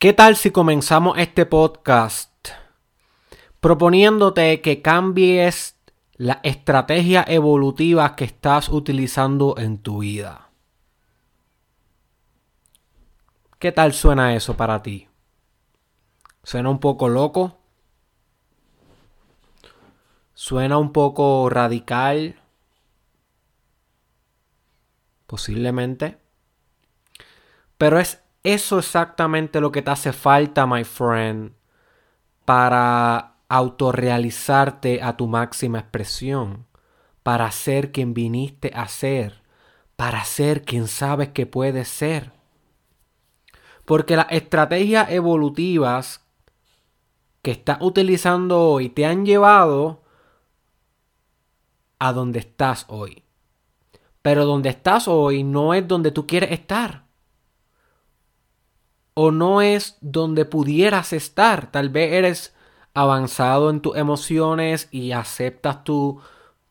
¿Qué tal si comenzamos este podcast proponiéndote que cambies las estrategias evolutivas que estás utilizando en tu vida? ¿Qué tal suena eso para ti? ¿Suena un poco loco? ¿Suena un poco radical? Posiblemente. Pero es eso exactamente lo que te hace falta, my friend, para autorrealizarte a tu máxima expresión, para ser quien viniste a ser, para ser quien sabes que puedes ser. Porque las estrategias evolutivas que estás utilizando hoy te han llevado a donde estás hoy. Pero donde estás hoy no es donde tú quieres estar o no es donde pudieras estar. Tal vez eres avanzado en tus emociones y aceptas tu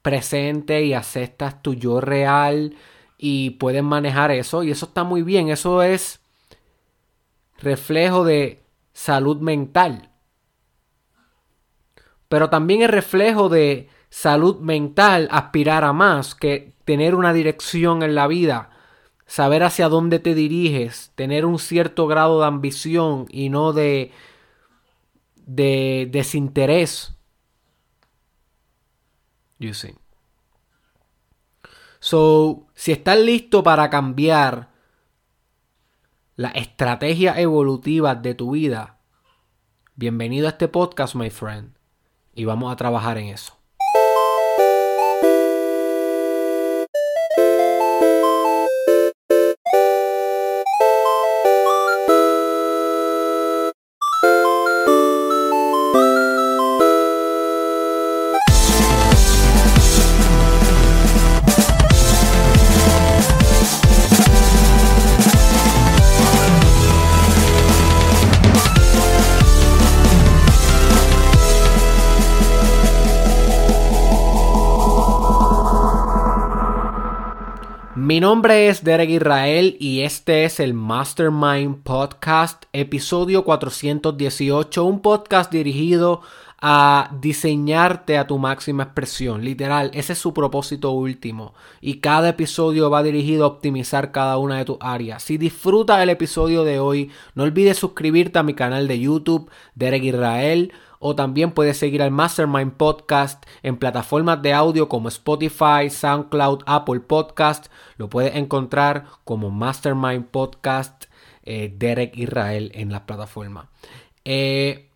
presente y aceptas tu yo real y puedes manejar eso y eso está muy bien. Eso es reflejo de salud mental. Pero también es reflejo de salud mental aspirar a más que tener una dirección en la vida saber hacia dónde te diriges, tener un cierto grado de ambición y no de, de desinterés. You see. So, si estás listo para cambiar la estrategia evolutiva de tu vida, bienvenido a este podcast, my friend, y vamos a trabajar en eso. Mi nombre es Derek Israel y este es el Mastermind Podcast, episodio 418, un podcast dirigido a diseñarte a tu máxima expresión. Literal, ese es su propósito último. Y cada episodio va dirigido a optimizar cada una de tus áreas. Si disfrutas el episodio de hoy, no olvides suscribirte a mi canal de YouTube, Derek Israel o también puedes seguir al Mastermind Podcast en plataformas de audio como Spotify, SoundCloud, Apple Podcast. Lo puedes encontrar como Mastermind Podcast eh, Derek Israel en la plataforma. Eh,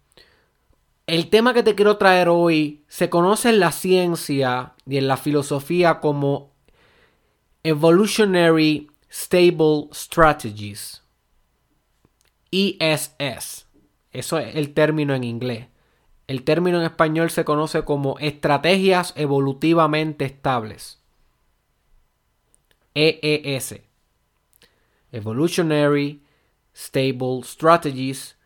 el tema que te quiero traer hoy se conoce en la ciencia y en la filosofía como Evolutionary Stable Strategies. ESS. Eso es el término en inglés. El término en español se conoce como estrategias evolutivamente estables. EES. Evolutionary Stable Strategies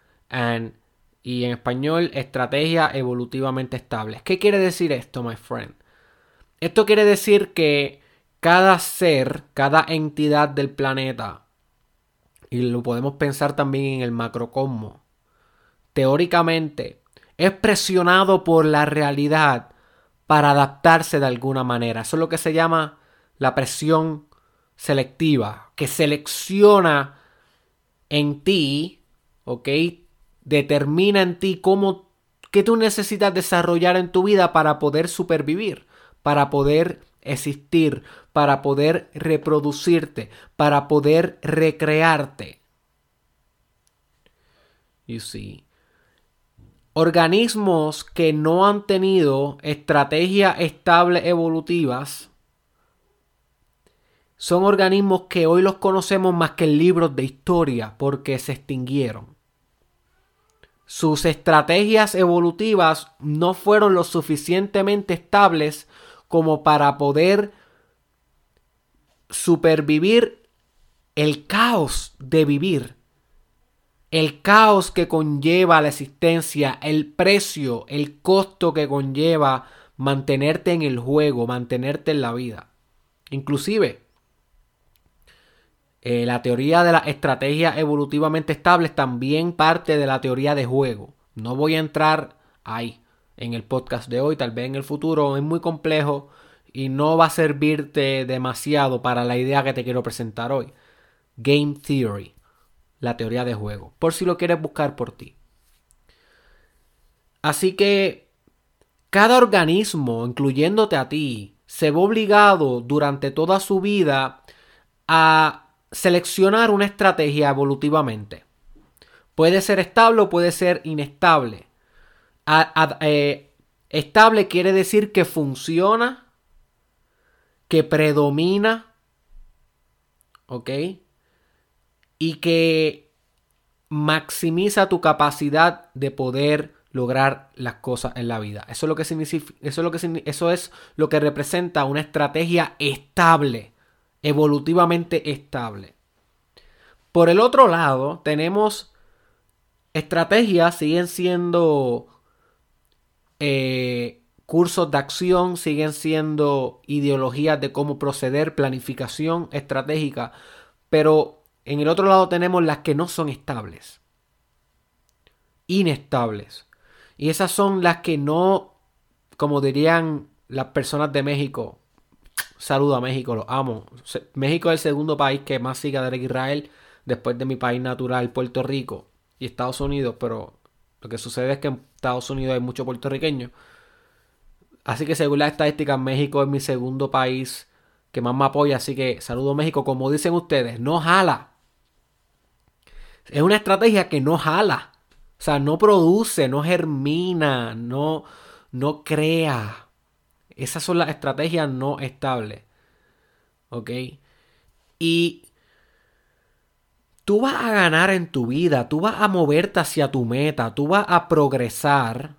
y en español estrategias evolutivamente estables. ¿Qué quiere decir esto, my friend? Esto quiere decir que cada ser, cada entidad del planeta, y lo podemos pensar también en el macrocosmo, teóricamente es presionado por la realidad para adaptarse de alguna manera. Eso es lo que se llama la presión selectiva, que selecciona en ti, ¿ok? Determina en ti cómo, qué tú necesitas desarrollar en tu vida para poder supervivir, para poder existir, para poder reproducirte, para poder recrearte. You see organismos que no han tenido estrategias estables evolutivas son organismos que hoy los conocemos más que en libros de historia porque se extinguieron. Sus estrategias evolutivas no fueron lo suficientemente estables como para poder supervivir el caos de vivir el caos que conlleva la existencia, el precio, el costo que conlleva mantenerte en el juego, mantenerte en la vida. Inclusive, Eh, la teoría de las estrategias evolutivamente estables también parte de la teoría de juego. No voy a entrar ahí en el podcast de hoy, tal vez en el futuro, es muy complejo y no va a servirte demasiado para la idea que te quiero presentar hoy. Game Theory, la teoría de juego, por si lo quieres buscar por ti. Así que cada organismo, incluyéndote a ti, se ve obligado durante toda su vida a seleccionar una estrategia evolutivamente. Puede ser estable o puede ser inestable. Eh, estable quiere decir que funciona, que predomina, ¿ok? Y que maximiza tu capacidad de poder lograr las cosas en la vida. Eso es lo que significa, eso es lo que, eso es lo que representa una estrategia estable, evolutivamente estable. Por el otro lado, tenemos estrategias, siguen siendo eh, cursos de acción, siguen siendo ideologías de cómo proceder, planificación estratégica, pero en el otro lado tenemos las que no son estables, inestables. Y esas son las que no, como dirían las personas de México, saludo a México, los amo. México es el segundo país que más sigue a Israel después de mi país natural, Puerto Rico y Estados Unidos, pero lo que sucede es que en Estados Unidos hay mucho puertorriqueño. Así que según las estadísticas, México es mi segundo país que más me apoya. Así que saludo México. Como dicen ustedes, no jala. Es una estrategia que no jala. O sea, no produce, no germina, no, no crea. Esas son las estrategias no estables. ¿Ok? Y tú vas a ganar en tu vida, tú vas a moverte hacia tu meta, tú vas a progresar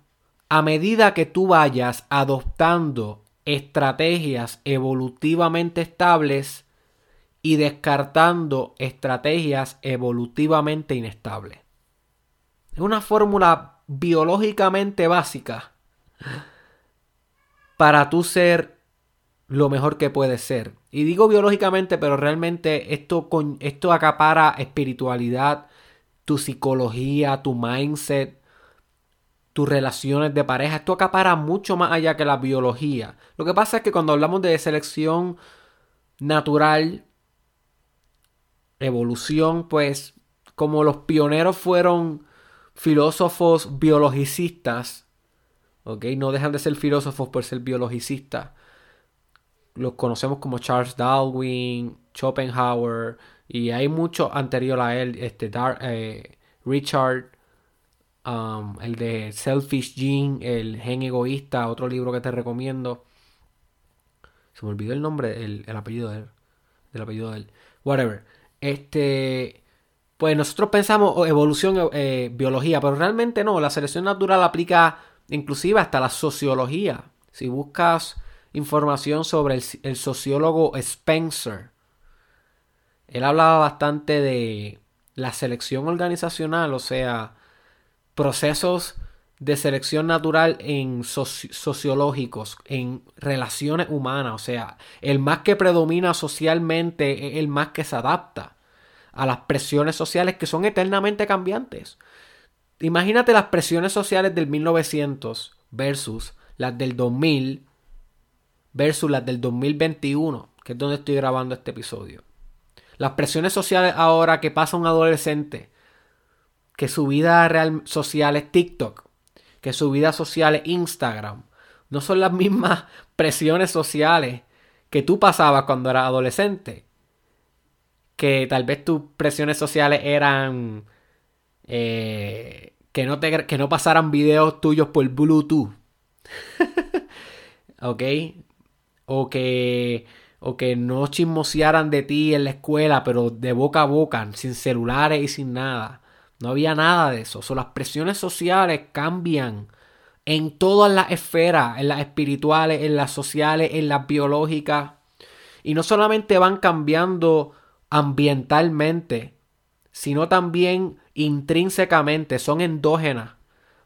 a medida que tú vayas adoptando estrategias evolutivamente estables y descartando estrategias evolutivamente inestables. Es una fórmula biológicamente básica para tú ser lo mejor que puedes ser. Y digo biológicamente, pero realmente esto, esto acapara espiritualidad, tu psicología, tu mindset, tus relaciones de pareja. Esto acapara mucho más allá que la biología. Lo que pasa es que cuando hablamos de selección natural, evolución, pues como los pioneros fueron filósofos biologicistas, ¿ok? No dejan de ser filósofos por ser biologicistas. Los conocemos como Charles Darwin, Schopenhauer, y hay mucho anterior a él, este, eh, Richard, um, el de Selfish Gene, el gen egoísta, otro libro que te recomiendo. Se me olvidó el nombre, el, apellido de él. Del apellido de él. Whatever. Este pues nosotros pensamos evolución, eh, biología, pero realmente no, la selección natural aplica inclusive hasta la sociología. Si buscas información sobre el, sociólogo Spencer, él hablaba bastante de la selección organizacional, o sea, procesos de selección natural en sociológicos, en relaciones humanas, o sea, el más que predomina socialmente es el más que se adapta a las presiones sociales que son eternamente cambiantes. Imagínate las presiones sociales del 1900 versus las del 2000 versus las del 2021, que es donde estoy grabando este episodio. Las presiones sociales ahora que pasa un adolescente, que su vida real social es TikTok, que su vida social es Instagram, no son las mismas presiones sociales que tú pasabas cuando eras adolescente que tal vez tus presiones sociales eran eh, que, no te, que no pasaran videos tuyos por Bluetooth. ¿Ok? O que, o que no chismosearan de ti en la escuela, pero de boca a boca, sin celulares y sin nada. No había nada de eso. las presiones sociales cambian en todas las esferas, en las espirituales, en las sociales, en las biológicas. Y no solamente van cambiando ambientalmente, sino también intrínsecamente, son endógenas.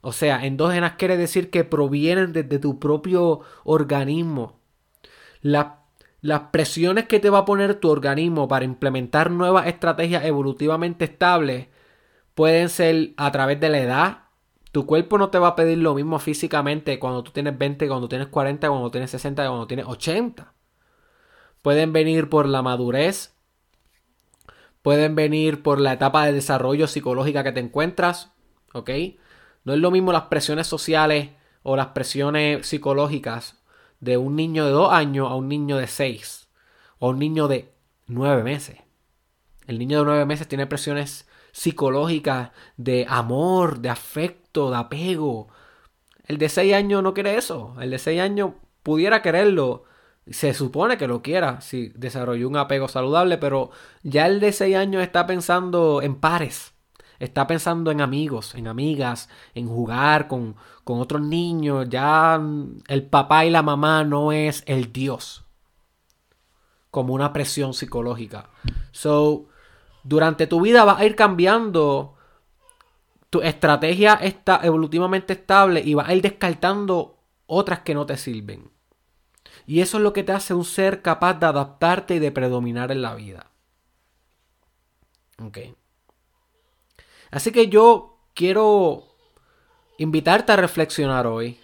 O sea, endógenas quiere decir que provienen desde tu propio organismo. las presiones que te va a poner tu organismo para implementar nuevas estrategias evolutivamente estables pueden ser a través de la edad. Tu cuerpo no te va a pedir lo mismo físicamente cuando tú tienes 20, cuando tienes 40, cuando tienes 60, cuando tienes 80. Pueden venir por la madurez. Pueden venir por la etapa de desarrollo psicológica que te encuentras. ¿Ok? No es lo mismo las presiones sociales o las presiones psicológicas de un niño de 2 años a un niño de 6 o un niño de 9 meses. El niño de 9 meses tiene presiones psicológicas de amor, de afecto, de apego. El de 6 años no quiere eso. El de 6 años pudiera quererlo. Se supone que lo quiera si desarrolló un apego saludable, pero ya el de 6 años está pensando en pares está pensando en amigos, en amigas, en jugar con, con otros niños. Ya el papá y la mamá no es el Dios. Como una presión psicológica. So, durante tu vida vas a ir cambiando. Tu estrategia está evolutivamente estable y vas a ir descartando otras que no te sirven. Y eso es lo que te hace un ser capaz de adaptarte y de predominar en la vida. Okay. Así que yo quiero invitarte a reflexionar hoy.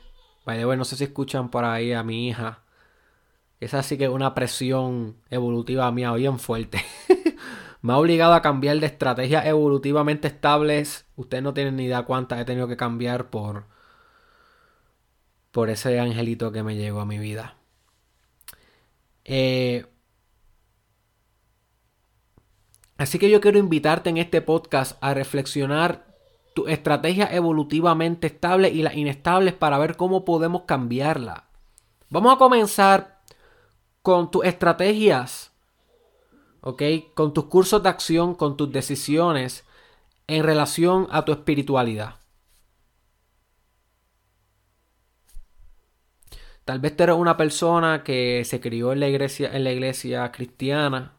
By no sé si escuchan por ahí a mi hija. Esa sí que es una presión evolutiva mía bien fuerte. Me ha obligado a cambiar de estrategias evolutivamente estables. Ustedes no tienen ni idea cuántas he tenido que cambiar por, por ese angelito que me llegó a mi vida. Eh, Así que yo quiero invitarte en este podcast a reflexionar tu estrategia evolutivamente estable y las inestables para ver cómo podemos cambiarla. Vamos a comenzar con tus estrategias, ¿ok? Con tus cursos de acción, con tus decisiones en relación a tu espiritualidad. Tal vez tú eres una persona que se crió en la iglesia, en la iglesia cristiana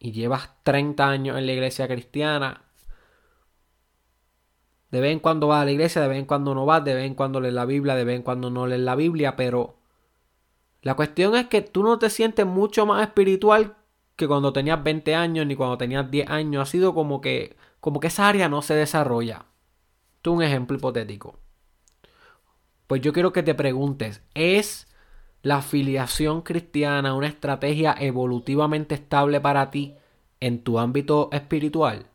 y llevas 30 años en la iglesia cristiana, de vez en cuando vas a la iglesia, de vez en cuando no vas, de vez en cuando lees la Biblia, de vez en cuando no lees la Biblia, pero la cuestión es que tú no te sientes mucho más espiritual que cuando tenías 20 años ni cuando tenías 10 años. Ha sido como que, como que esa área no se desarrolla. Tú un ejemplo hipotético. Pues yo quiero que te preguntes, ¿es la afiliación cristiana una estrategia evolutivamente estable para ti en tu ámbito espiritual?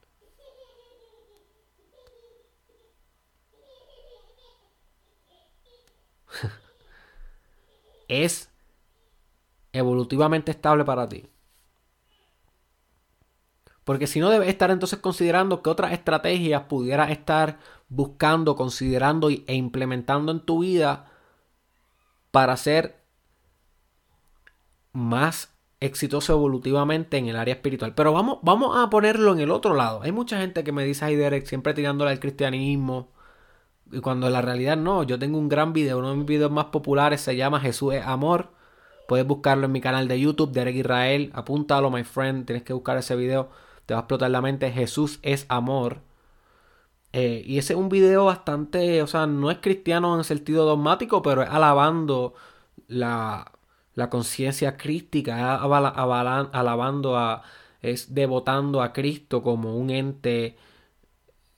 ¿Es evolutivamente estable para ti? Porque si no, debes estar entonces considerando que otras estrategias pudieras estar buscando, considerando e implementando en tu vida para ser más exitoso evolutivamente en el área espiritual. Pero vamos, vamos a ponerlo en el otro lado. Hay mucha gente que me dice, ay Derek, siempre tirándole al cristianismo. Y cuando en la realidad no, yo tengo un gran video, uno de mis videos más populares se llama Jesús es amor. Puedes buscarlo en mi canal de YouTube, Derek Israel. Apúntalo, my friend. Tienes que buscar ese video. Te va a explotar la mente. Jesús es amor. Eh, y ese es un video bastante, o sea, no es cristiano en sentido dogmático, pero es alabando la, la conciencia crística, alabando a, es devotando a Cristo como un ente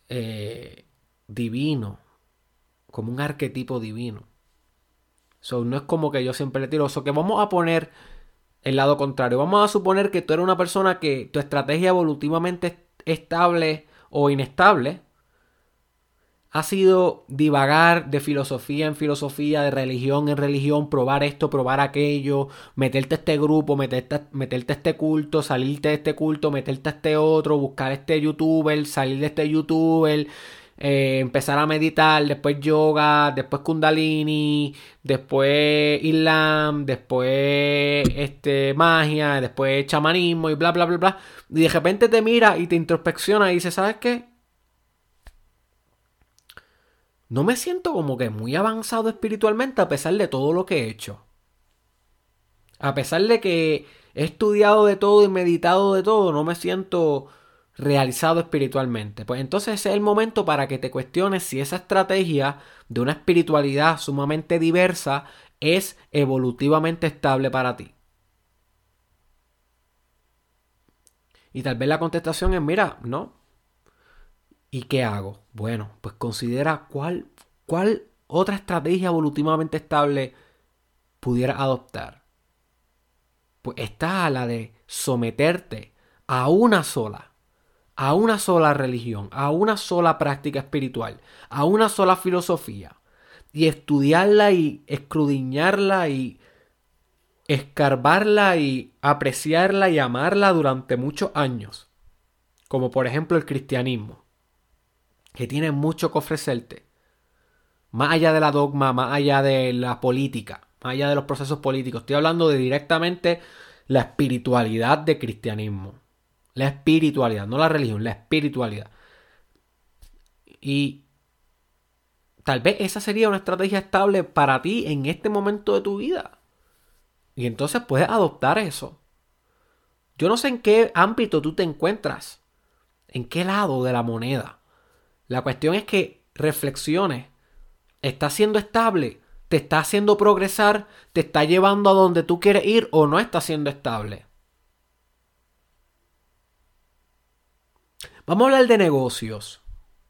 eh, divino, como un arquetipo divino. So, no es como que yo siempre le tiro, eso que vamos a poner el lado contrario. Vamos a suponer que tú eres una persona que tu estrategia evolutivamente estable o inestable ha sido divagar de filosofía en filosofía, de religión en religión, probar esto, probar aquello, meterte a este grupo, meterte, meterte a este culto, salirte de este culto, meterte a este otro, buscar este youtuber, salir de este youtuber, eh, empezar a meditar, después yoga, después kundalini, después islam, después este, magia, después chamanismo y bla, bla, bla, bla. Y de repente te mira y te introspecciona y dice, ¿sabes qué? No me siento como que muy avanzado espiritualmente a pesar de todo lo que he hecho. A pesar de que he estudiado de todo y meditado de todo, no me siento realizado espiritualmente. Pues entonces ese es el momento para que te cuestiones si esa estrategia de una espiritualidad sumamente diversa es evolutivamente estable para ti? Y tal vez la contestación es, mira, no. ¿Y qué hago? Bueno, pues considera cuál, cuál otra estrategia evolutivamente estable pudiera adoptar. Pues está la de someterte a una sola, a una sola religión, a una sola práctica espiritual, a una sola filosofía, y estudiarla y escrudiñarla y escarbarla y apreciarla y amarla durante muchos años, como por ejemplo el cristianismo, que tiene mucho que ofrecerte, más allá de la dogma, más allá de la política, más allá de los procesos políticos, estoy hablando de directamente la espiritualidad de cristianismo, la espiritualidad, no la religión, la espiritualidad. Y tal vez esa sería una estrategia estable para ti en este momento de tu vida. Y entonces puedes adoptar eso. Yo no sé en qué ámbito tú te encuentras, en qué lado de la moneda. La cuestión es que reflexiones. ¿Está siendo estable? ¿Te está haciendo progresar? ¿Te está llevando a donde tú quieres ir o no está siendo estable? Vamos a hablar de negocios.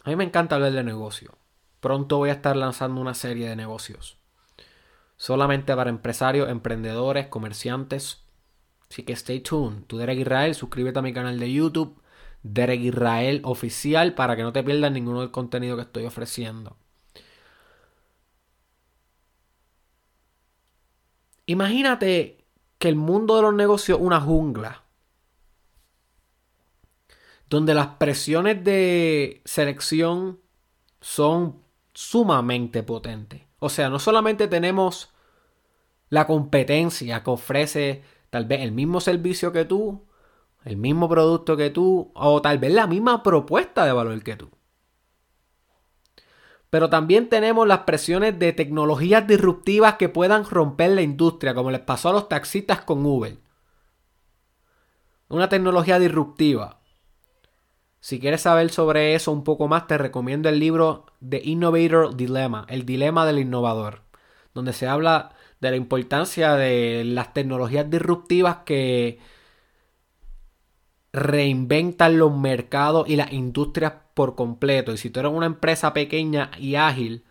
A mí me encanta hablar de negocios. Pronto voy a estar lanzando una serie de negocios solamente para empresarios, emprendedores, comerciantes. Así que stay tuned. Tú Derek Israel, suscríbete a mi canal de YouTube, Derek Israel Oficial, para que no te pierdas ninguno del contenido que estoy ofreciendo. Imagínate que el mundo de los negocios es una jungla. Donde las presiones de selección son sumamente potentes. O sea, no solamente tenemos la competencia que ofrece tal vez el mismo servicio que tú, el mismo producto que tú, o tal vez la misma propuesta de valor que tú. Pero también tenemos las presiones de tecnologías disruptivas que puedan romper la industria, como les pasó a los taxistas con Uber. Una tecnología disruptiva. Si quieres saber sobre eso un poco más, te recomiendo el libro The Innovator Dilemma, el dilema del innovador, donde se habla de la importancia de las tecnologías disruptivas que reinventan los mercados y las industrias por completo. Y si tú eres una empresa pequeña y ágil,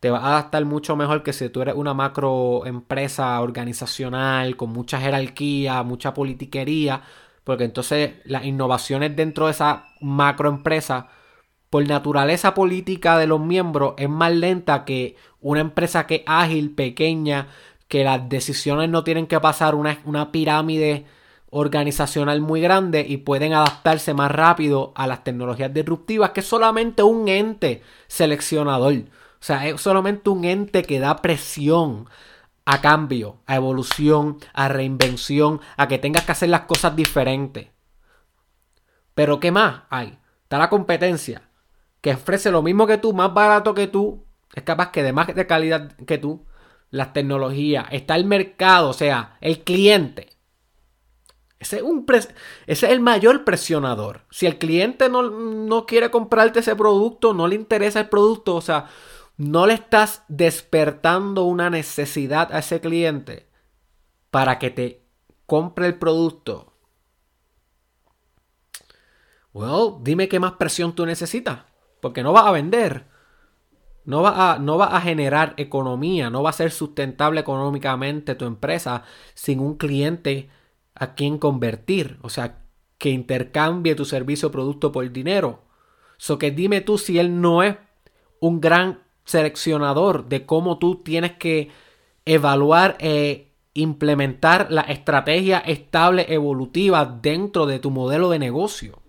te va a adaptar mucho mejor que si tú eres una macro empresa organizacional con mucha jerarquía, mucha politiquería, porque entonces las innovaciones dentro de esa macroempresa, por naturaleza política de los miembros, es más lenta que una empresa que es ágil, pequeña, que las decisiones no tienen que pasar una, una pirámide organizacional muy grande y pueden adaptarse más rápido a las tecnologías disruptivas, que solamente un ente seleccionador. O sea, es solamente un ente que da presión a cambio, a evolución, a reinvención, a que tengas que hacer las cosas diferentes. Pero ¿qué más hay? Está la competencia, que ofrece lo mismo que tú, más barato que tú, es capaz que de más de calidad que tú, las tecnologías, está el mercado, o sea, el cliente. Ese es, ese es el mayor presionador. Si el cliente no, no quiere comprarte ese producto, no le interesa el producto, o sea, no le estás despertando una necesidad a ese cliente para que te compre el producto. Well, dime qué más presión tú necesitas, porque no vas a vender. No va, no va a generar economía, no va a ser sustentable económicamente tu empresa sin un cliente a quien convertir. O sea, que intercambie tu servicio o producto por dinero. So que dime tú si él no es un gran seleccionador de cómo tú tienes que evaluar e implementar la estrategia estable evolutiva dentro de tu modelo de negocio.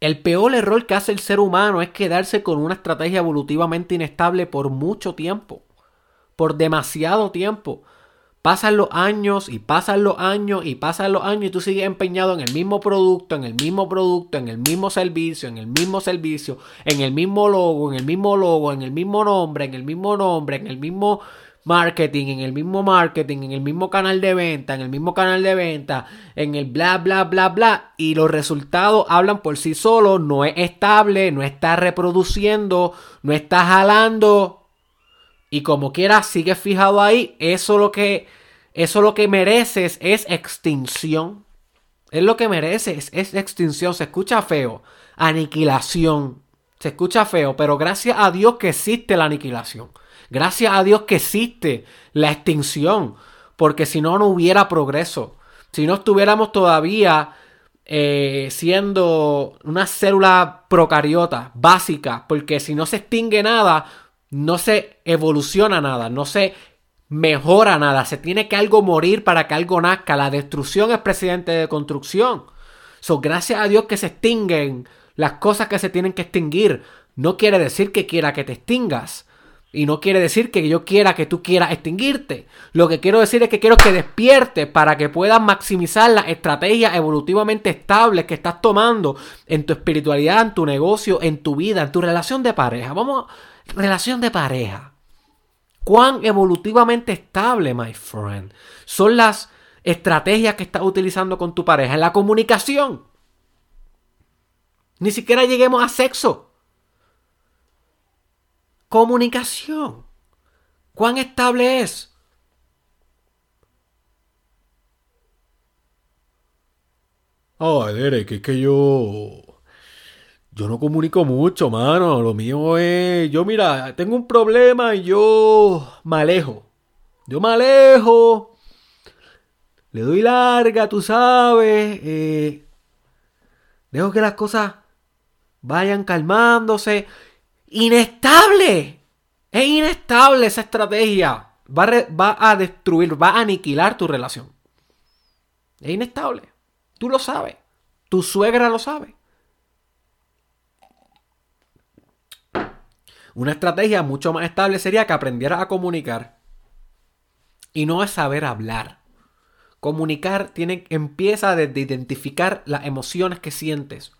El peor error que hace el ser humano es quedarse con una estrategia evolutivamente inestable por mucho tiempo, por demasiado tiempo. Pasan los años y pasan los años y pasan los años y tú sigues empeñado en el mismo producto, en el mismo producto, en el mismo servicio, en el mismo servicio, en el mismo logo, en el mismo logo, en el mismo nombre, en el mismo nombre, en el mismo marketing, en el mismo marketing, en el mismo canal de venta, en el mismo canal de venta, en el bla, bla, bla, bla, y los resultados hablan por sí solos, no es estable, no está reproduciendo, no está jalando, y como quieras, sigues fijado ahí, eso lo que, eso lo que mereces es extinción. Es lo que mereces, es extinción, se escucha feo, aniquilación. Se escucha feo, pero gracias a Dios que existe la aniquilación. Gracias a Dios que existe la extinción, porque si no, no hubiera progreso. Si no estuviéramos todavía eh, siendo una célula procariota básica, porque si no se extingue nada, no se evoluciona nada, no se mejora nada. Se tiene que algo morir para que algo nazca. La destrucción es presidente de construcción. So, gracias a Dios que se extinguen las cosas que se tienen que extinguir. No quiere decir que quiera que te extingas. Y no quiere decir que yo quiera que tú quieras extinguirte. Lo que quiero decir es que quiero que despiertes para que puedas maximizar las estrategias evolutivamente estables que estás tomando en tu espiritualidad, en tu negocio, en tu vida, en tu relación de pareja. Vamos, relación de pareja. ¿Cuán evolutivamente estable, my friend? Son las estrategias que estás utilizando con tu pareja en la comunicación. Ni siquiera lleguemos a sexo. Comunicación. ¿Cuán estable es? Ay, Derek, es que yo. Yo no comunico mucho, mano. Lo mío es. Yo, mira, tengo un problema y yo me alejo. Yo me alejo. Le doy larga, tú sabes. Eh, dejo que las cosas vayan calmándose. Inestable. Es inestable esa estrategia. Va a, va a destruir, va a aniquilar tu relación. Es inestable. Tú lo sabes. Tu suegra lo sabe. Una estrategia mucho más estable sería que aprendieras a comunicar. Y no es saber hablar. Comunicar tiene, empieza desde identificar las emociones que sientes.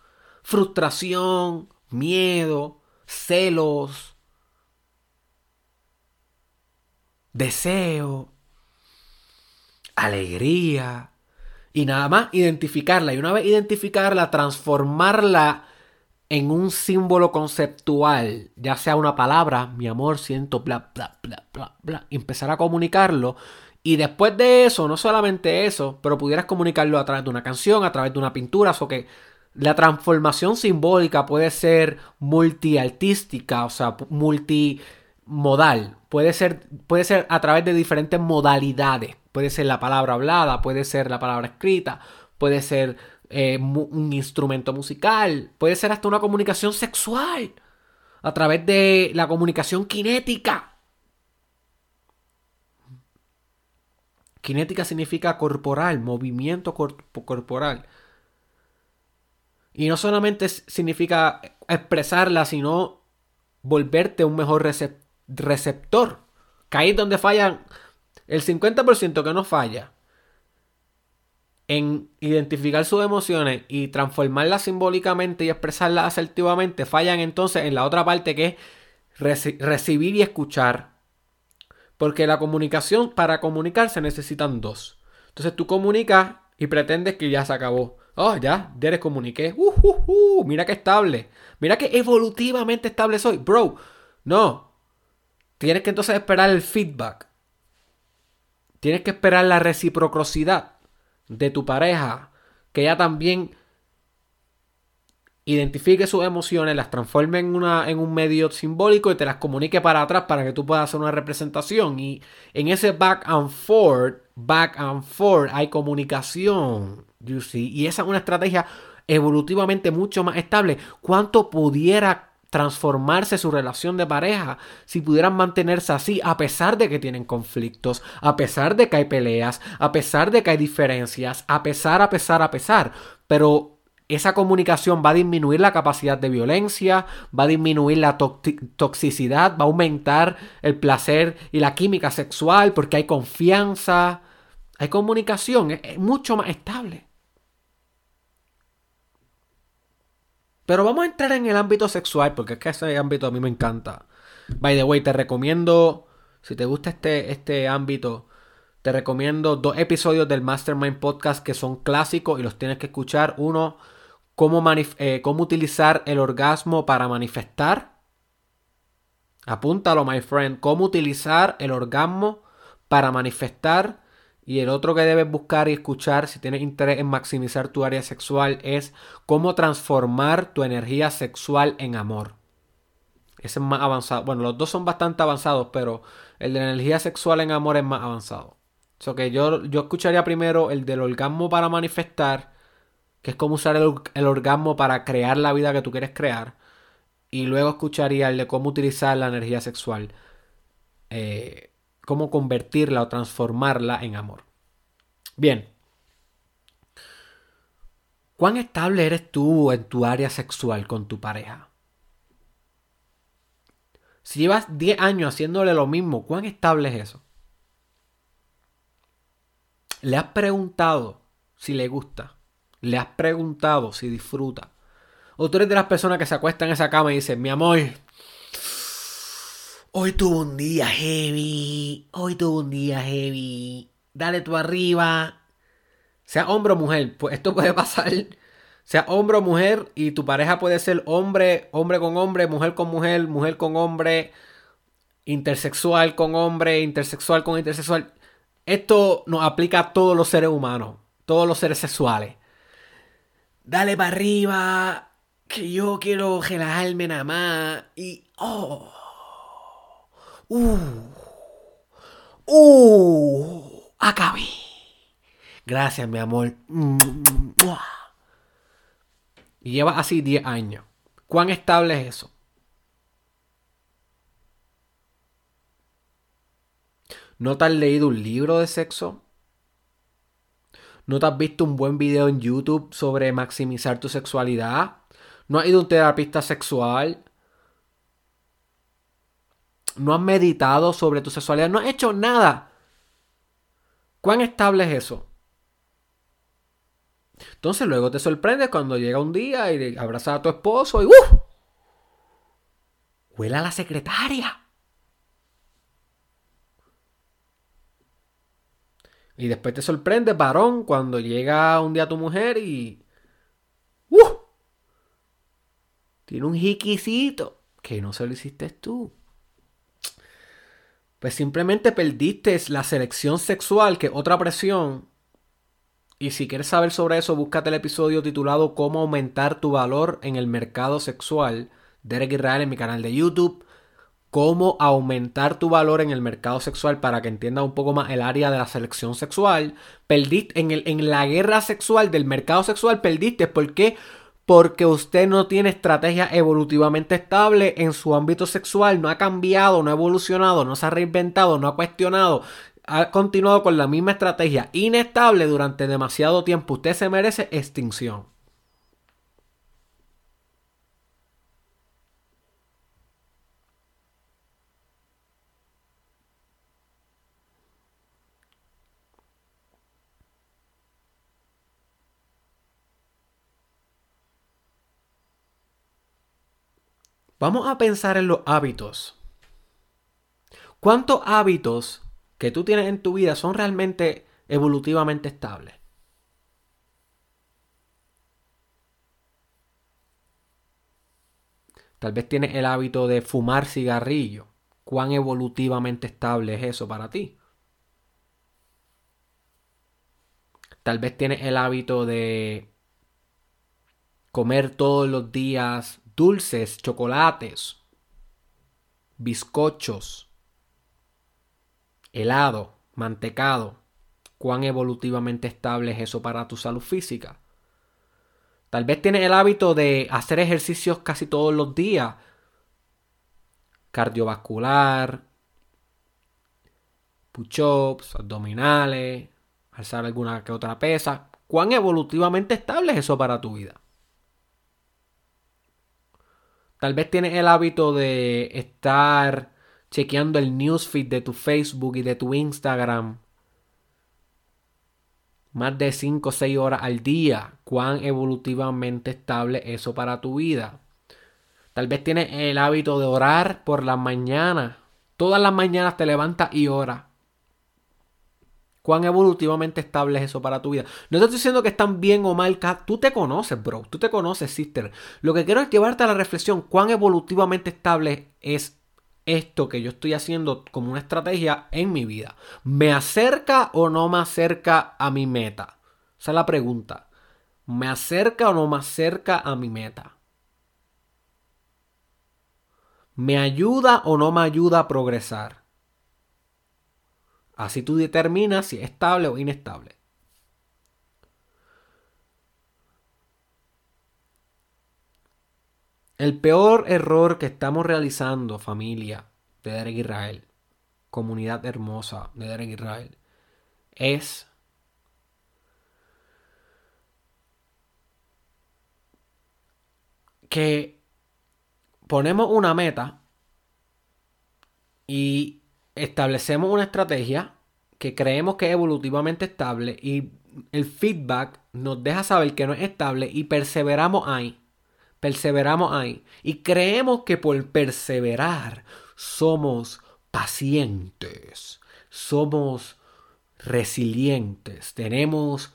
Frustración, miedo, celos, deseo, alegría. Y nada más identificarla. Y una vez identificarla, transformarla en un símbolo conceptual, ya sea una palabra, mi amor, siento, bla, bla, bla, bla, bla, empezar a comunicarlo. Y después de eso, no solamente eso, pero pudieras comunicarlo a través de una canción, a través de una pintura, o que la transformación simbólica puede ser multiartística, o sea, multimodal. Puede ser, puede ser a través de diferentes modalidades. Puede ser la palabra hablada, puede ser la palabra escrita, puede ser eh, un instrumento musical, puede ser hasta una comunicación sexual a través de la comunicación cinética. Cinética significa corporal, movimiento corporal. Y no solamente significa expresarla, sino volverte un mejor receptor. Que ahí es donde fallan el 50% que no falla en identificar sus emociones y transformarlas simbólicamente y expresarlas asertivamente, fallan entonces en la otra parte que es recibir y escuchar. Porque la comunicación, para comunicar se necesitan dos. Entonces tú comunicas y pretendes que ya se acabó. Oh, ya, ya les comuniqué. Uh, uh, uh, mira qué estable. Mira que evolutivamente estable soy. Bro, no. Tienes que entonces esperar el feedback. Tienes que esperar la reciprocidad de tu pareja, que ella también identifique sus emociones, las transforme en, una, en un medio simbólico y te las comunique para atrás para que tú puedas hacer una representación. Y en ese back and forth, back and forth, hay comunicación. Y esa es una estrategia evolutivamente mucho más estable. ¿Cuánto pudiera transformarse su relación de pareja si pudieran mantenerse así a pesar de que tienen conflictos, a pesar de que hay peleas, a pesar de que hay diferencias, a pesar, a pesar, a pesar. Pero esa comunicación va a disminuir la capacidad de violencia, va a disminuir la toxicidad, va a aumentar el placer y la química sexual porque hay confianza, hay comunicación, es mucho más estable. Pero vamos a entrar en el ámbito sexual, porque es que ese ámbito a mí me encanta. By the way, te recomiendo Si te gusta este, este ámbito, te recomiendo dos episodios del Mastermind Podcast que son clásicos y los tienes que escuchar. Uno, cómo, eh, cómo utilizar el orgasmo para manifestar. Apúntalo, my friend. Cómo utilizar el orgasmo para manifestar. Y el otro que debes buscar y escuchar si tienes interés en maximizar tu área sexual es cómo transformar tu energía sexual en amor. Ese es más avanzado. Bueno, los dos son bastante avanzados, pero el de la energía sexual en amor es más avanzado. So que yo, yo escucharía primero el del orgasmo para manifestar, que es cómo usar el, orgasmo para crear la vida que tú quieres crear. Y luego escucharía el de cómo utilizar la energía sexual. Eh, cómo convertirla o transformarla en amor. Bien. ¿Cuán estable eres tú en tu área sexual con tu pareja? Si llevas 10 años haciéndole lo mismo, ¿cuán estable es eso? ¿Le has preguntado si le gusta? ¿Le has preguntado si disfruta? O tú eres de las personas que se acuestan en esa cama y dicen, mi amor, hoy tuvo un día heavy, hoy tuvo un día heavy, dale tú arriba. Sea hombre o mujer, pues esto puede pasar sea hombre o mujer, y tu pareja puede ser hombre, hombre con hombre, mujer con mujer, mujer con hombre, intersexual con hombre, intersexual con intersexual. Esto nos aplica a todos los seres humanos, todos los seres sexuales. Dale para arriba, que yo quiero relajarme nada más. Y. ¡Oh! ¡Uh! ¡Uh! Acabé. Gracias, mi amor. Y lleva así 10 años. ¿Cuán estable es eso? ¿No te has leído un libro de sexo? ¿No te has visto un buen video en YouTube sobre maximizar tu sexualidad? ¿No has ido a un terapista sexual? ¿No has meditado sobre tu sexualidad? ¿No has hecho nada? ¿Cuán estable es eso? Entonces luego te sorprende cuando llega un día y abrazas a tu esposo y ¡uh! Huele a la secretaria. Y después te sorprende, varón, cuando llega un día tu mujer y. ¡Uh! Tiene un jiquicito que no se lo hiciste tú. Pues simplemente perdiste la selección sexual, que otra presión y si quieres saber sobre eso, búscate el episodio titulado Cómo aumentar tu valor en el mercado sexual. Derek Israel en mi canal de YouTube. Cómo aumentar tu valor en el mercado sexual para que entiendas un poco más el área de la selección sexual. Perdiste en, el, en la guerra sexual del mercado sexual, perdiste. Porque usted no tiene estrategia evolutivamente estable en su ámbito sexual, no ha cambiado, no ha evolucionado, no se ha reinventado, no ha cuestionado ha continuado con la misma estrategia inestable durante demasiado tiempo, usted se merece extinción. Vamos a pensar en los hábitos. ¿Cuántos hábitos que tú tienes en tu vida son realmente evolutivamente estables. Tal vez tienes el hábito de fumar cigarrillo. ¿Cuán evolutivamente estable es eso para ti? Tal vez tienes el hábito de comer todos los días dulces, chocolates, bizcochos helado, mantecado, cuán evolutivamente estable es eso para tu salud física. Tal vez tienes el hábito de hacer ejercicios casi todos los días. Cardiovascular, push-ups, abdominales, alzar alguna que otra pesa. ¿Cuán evolutivamente estable es eso para tu vida? Tal vez tienes el hábito de estar chequeando el newsfeed de tu Facebook y de tu Instagram más de 5 o 6 horas al día. Cuán evolutivamente estable eso para tu vida. Tal vez tienes el hábito de orar por la mañana Todas las mañanas te levantas y oras. ¿Cuán evolutivamente estable es eso para tu vida? No te estoy diciendo que están bien o mal. Tú te conoces, bro. Tú te conoces, sister. Lo que quiero es llevarte a la reflexión. ¿Cuán evolutivamente estable es esto que yo estoy haciendo como una estrategia en mi vida? ¿Me acerca o no me acerca a mi meta? Esa es la pregunta. ¿Me acerca o no me acerca a mi meta? ¿Me ayuda o no me ayuda a progresar? Así tú determinas si es estable o inestable. El peor error que estamos realizando, familia de Derek Israel, comunidad hermosa de Derek Israel, es que ponemos una meta y establecemos una estrategia que creemos que es evolutivamente estable y el feedback nos deja saber que no es estable y perseveramos ahí. Perseveramos ahí. Y creemos que por perseverar somos pacientes, somos resilientes, tenemos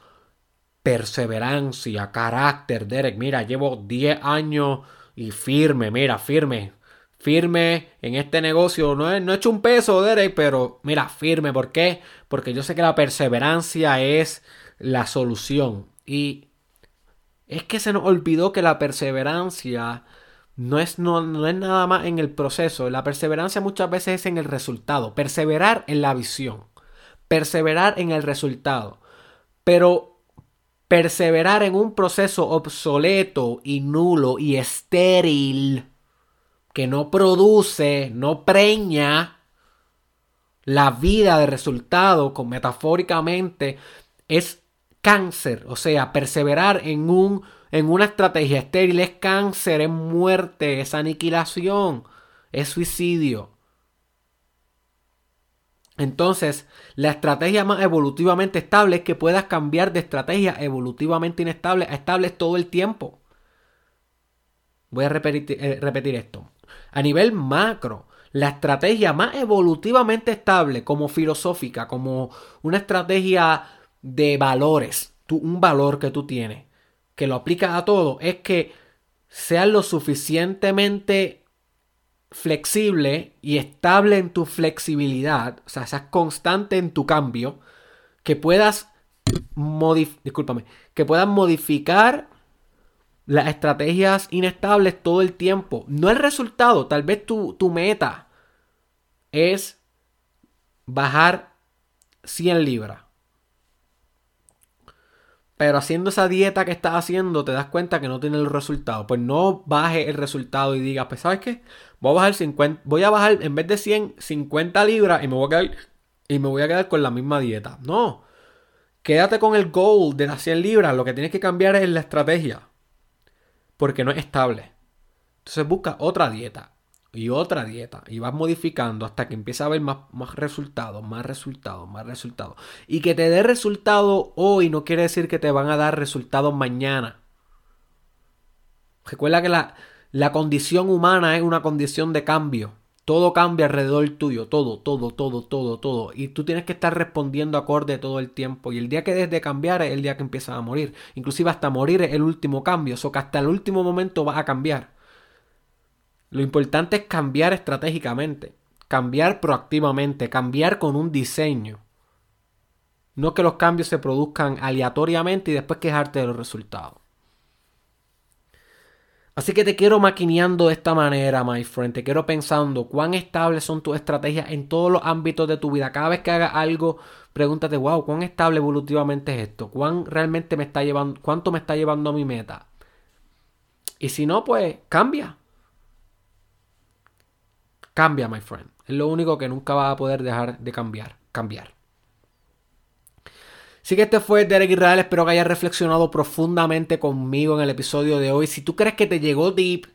perseverancia, carácter, Derek. Mira, llevo 10 años y firme, mira, firme. Firme en este negocio. No he, no he hecho un peso, Derek, pero mira, firme. ¿Por qué? Porque yo sé que la perseverancia es la solución. Y es que se nos olvidó que la perseverancia no es, no, no es nada más en el proceso. La perseverancia muchas veces es en el resultado. Perseverar en la visión. Perseverar en el resultado. Pero perseverar en un proceso obsoleto y nulo y estéril que no produce, no preña la vida de resultado, con metafóricamente, es cáncer. O sea, perseverar en, un, en una estrategia estéril es cáncer, es muerte, es aniquilación, es suicidio. Entonces, la estrategia más evolutivamente estable es que puedas cambiar de estrategia evolutivamente inestable a estable todo el tiempo. Voy a repetir, eh, repetir, esto. A nivel macro, la estrategia más evolutivamente estable como filosófica, como una estrategia de valores, un valor que tú tienes, que lo aplicas a todo, es que seas lo suficientemente flexible y estable en tu flexibilidad, o sea, seas constante en tu cambio, que puedas discúlpame, que puedas modificar las estrategias inestables todo el tiempo. No el resultado, tal vez tu, tu meta es bajar 100 libras. Pero haciendo esa dieta que estás haciendo, te das cuenta que no tiene el resultado. Pues no baje el resultado y digas, pues ¿sabes qué? Voy a bajar 50, voy a bajar en vez de 100, 50 libras y me voy a quedar, y me voy a quedar con la misma dieta. No. Quédate con el goal de las 100 libras. Lo que tienes que cambiar es la estrategia. Porque no es estable. Entonces busca otra dieta y otra dieta y vas modificando hasta que empieza a ver más, más resultados, más resultados, más resultados. Y que te dé resultado hoy no quiere decir que te van a dar resultados mañana. Recuerda que la, la condición humana es una condición de cambio. Todo cambia alrededor tuyo, todo, todo, todo, todo, todo. Y tú tienes que estar respondiendo acorde todo el tiempo. Y el día que dejes de cambiar es el día que empiezas a morir. Inclusive hasta morir es el último cambio. O que hasta el último momento vas a cambiar. Lo importante es cambiar estratégicamente, cambiar proactivamente, cambiar con un diseño. No que los cambios se produzcan aleatoriamente y después quejarte de los resultados. Así que te quiero maquineando de esta manera, my friend. Te quiero pensando cuán estables son tus estrategias en todos los ámbitos de tu vida. Cada vez que hagas algo, pregúntate, wow, cuán estable evolutivamente es esto. Cuán realmente me está llevando, cuánto me está llevando a mi meta. Y si no, pues cambia. Cambia, my friend. Es lo único que nunca vas a poder dejar de cambiar. Cambiar. Así que este fue Derek Israel. Espero que hayas reflexionado profundamente conmigo en el episodio de hoy. Si tú crees que te llegó deep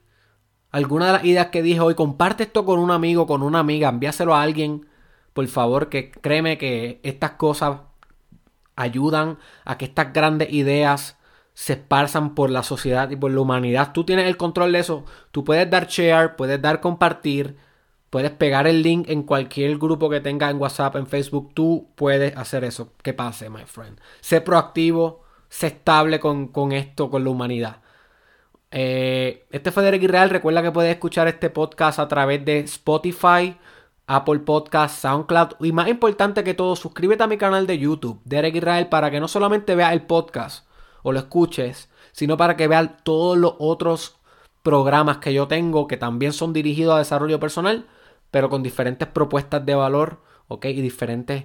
alguna de las ideas que dije hoy, comparte esto con un amigo, con una amiga, envíaselo a alguien. Por favor, que créeme que estas cosas ayudan a que estas grandes ideas se esparzan por la sociedad y por la humanidad. Tú tienes el control de eso. Tú puedes dar share, puedes dar compartir Puedes pegar el link en cualquier grupo que tenga en WhatsApp, en Facebook. Tú puedes hacer eso. Que pase, my friend. Sé proactivo, sé estable con, esto, con la humanidad. Eh, este fue Derek Israel. Recuerda que puedes escuchar este podcast a través de Spotify, Apple Podcast, SoundCloud. Y más importante que todo, suscríbete a mi canal de YouTube, Derek Israel, para que no solamente veas el podcast o lo escuches, sino para que veas todos los otros programas que yo tengo que también son dirigidos a desarrollo personal pero con diferentes propuestas de valor, ¿ok? Y diferentes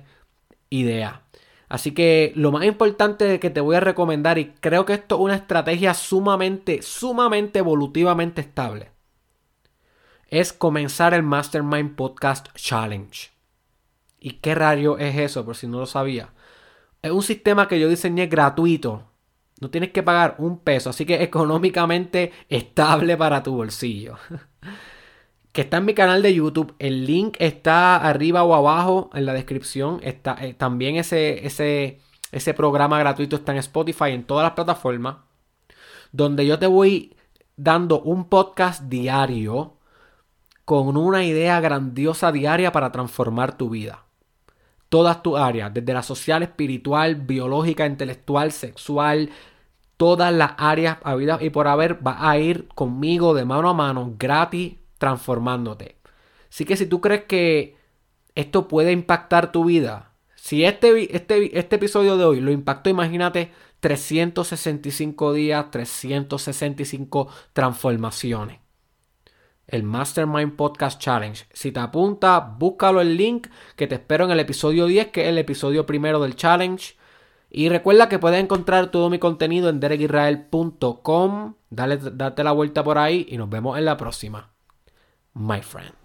ideas. Así que lo más importante que te voy a recomendar, y creo que esto es una estrategia sumamente, sumamente evolutivamente estable, es comenzar el Mastermind Podcast Challenge. ¿Y qué rayo es eso? Por si no lo sabía. Es un sistema que yo diseñé gratuito. No tienes que pagar un peso, así que económicamente estable para tu bolsillo. que está en mi canal de YouTube. El link está arriba o abajo en la descripción. Está, eh, también ese, ese, ese programa gratuito está en Spotify, en todas las plataformas. Donde yo te voy dando un podcast diario con una idea grandiosa diaria para transformar tu vida. Todas tus áreas, desde la social, espiritual, biológica, intelectual, sexual, todas las áreas habidas y por haber, va a ir conmigo de mano a mano gratis transformándote. Así que si tú crees que esto puede impactar tu vida, si este, este, este episodio de hoy lo impactó, imagínate 365 días, 365 transformaciones. El Mastermind Podcast Challenge. Si te apunta, búscalo el link que te espero en el episodio 10, que es el episodio primero del challenge. Y recuerda que puedes encontrar todo mi contenido en derekisrael.com. Dale, date la vuelta por ahí y nos vemos en la próxima. My friend.